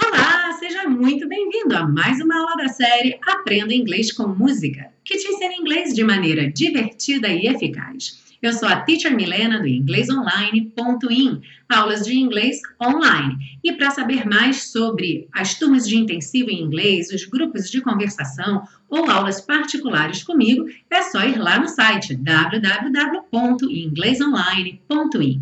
Olá, seja muito bem-vindo a mais uma aula da série Aprenda Inglês com Música, que te ensina inglês de maneira divertida e eficaz. Eu sou a Teacher Milena do inglesonline.in, aulas de inglês online. E para saber mais sobre as turmas de intensivo em inglês, os grupos de conversação ou aulas particulares comigo, é só ir lá no site www.inglesonline.in.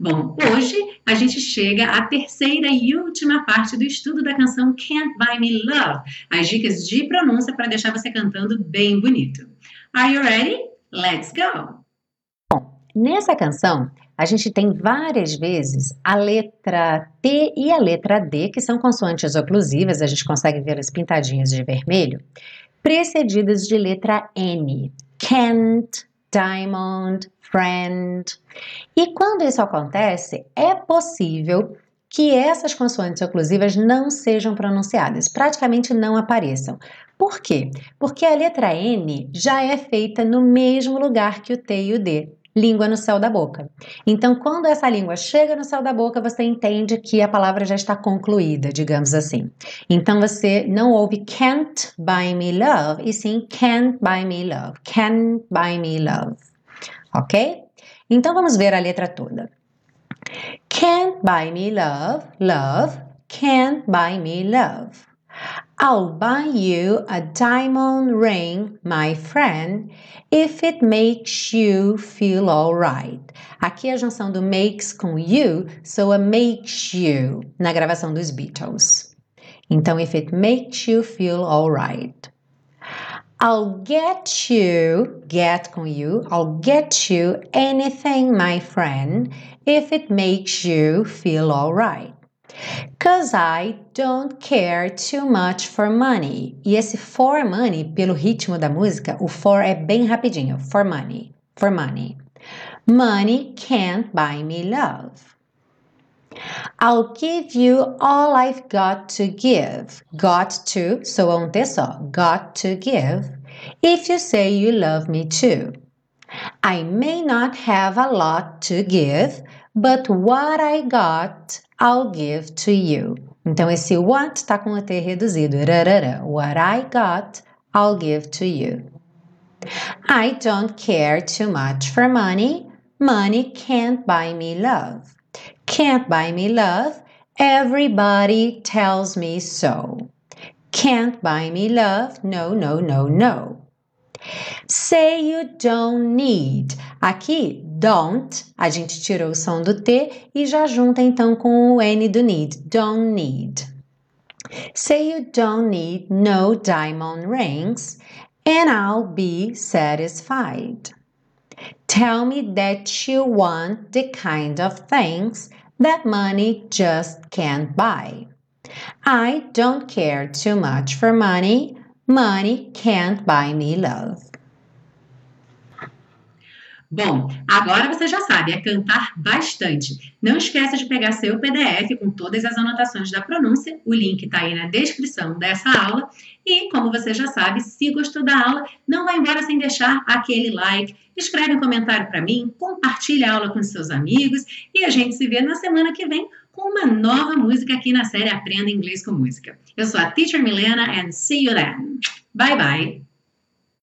Bom, hoje a gente chega à terceira e última parte do estudo da canção Can't Buy Me Love, as dicas de pronúncia para deixar você cantando bem bonito. Are you ready? Let's go! Nessa canção, a gente tem várias vezes a letra T e a letra D, que são consoantes oclusivas, a gente consegue ver as pintadinhas de vermelho, precedidas de letra N. Can't, diamond, friend. E quando isso acontece, é possível que essas consoantes oclusivas não sejam pronunciadas, praticamente não apareçam. Por quê? Porque a letra N já é feita no mesmo lugar que o T e o D língua no céu da boca. Então, quando essa língua chega no céu da boca, você entende que a palavra já está concluída, digamos assim. Então, você não ouve can't buy me love, e sim can't buy me love. Can't buy me love. Ok? Então, vamos ver a letra toda. Can't buy me love, love, can't buy me love. I'll buy you a diamond ring, my friend, if it makes you feel alright. Aqui a junção do makes com you soa makes you na gravação dos Beatles. Então, if it makes you feel alright. I'll get you, get com you, I'll get you anything, my friend, if it makes you feel alright. Cause I don't care too much for money. E esse for money, pelo ritmo da música, o for é bem rapidinho. For money. For money. Money can't buy me love. I'll give you all I've got to give. Got to, so um T só. Got to give. If you say you love me too. I may not have a lot to give, but what I got I'll give to you. Então, esse what está com o T reduzido. What I got, I'll give to you. I don't care too much for money. Money can't buy me love. Can't buy me love. Everybody tells me so. Can't buy me love. No, no, no, no. Say you don't need. Aqui, don't, a gente tirou o som do T e já junta então com o N do need. Don't need. Say you don't need no diamond rings and I'll be satisfied. Tell me that you want the kind of things that money just can't buy. I don't care too much for money. Money can't buy me love. Bom, agora você já sabe, é cantar bastante. Não esqueça de pegar seu PDF com todas as anotações da pronúncia, o link está aí na descrição dessa aula. E, como você já sabe, se gostou da aula, não vá embora sem deixar aquele like, escreve um comentário para mim, compartilhe a aula com seus amigos e a gente se vê na semana que vem com uma nova música aqui na série Aprenda Inglês com Música. Eu sou a Teacher Milena and see you then. Bye bye!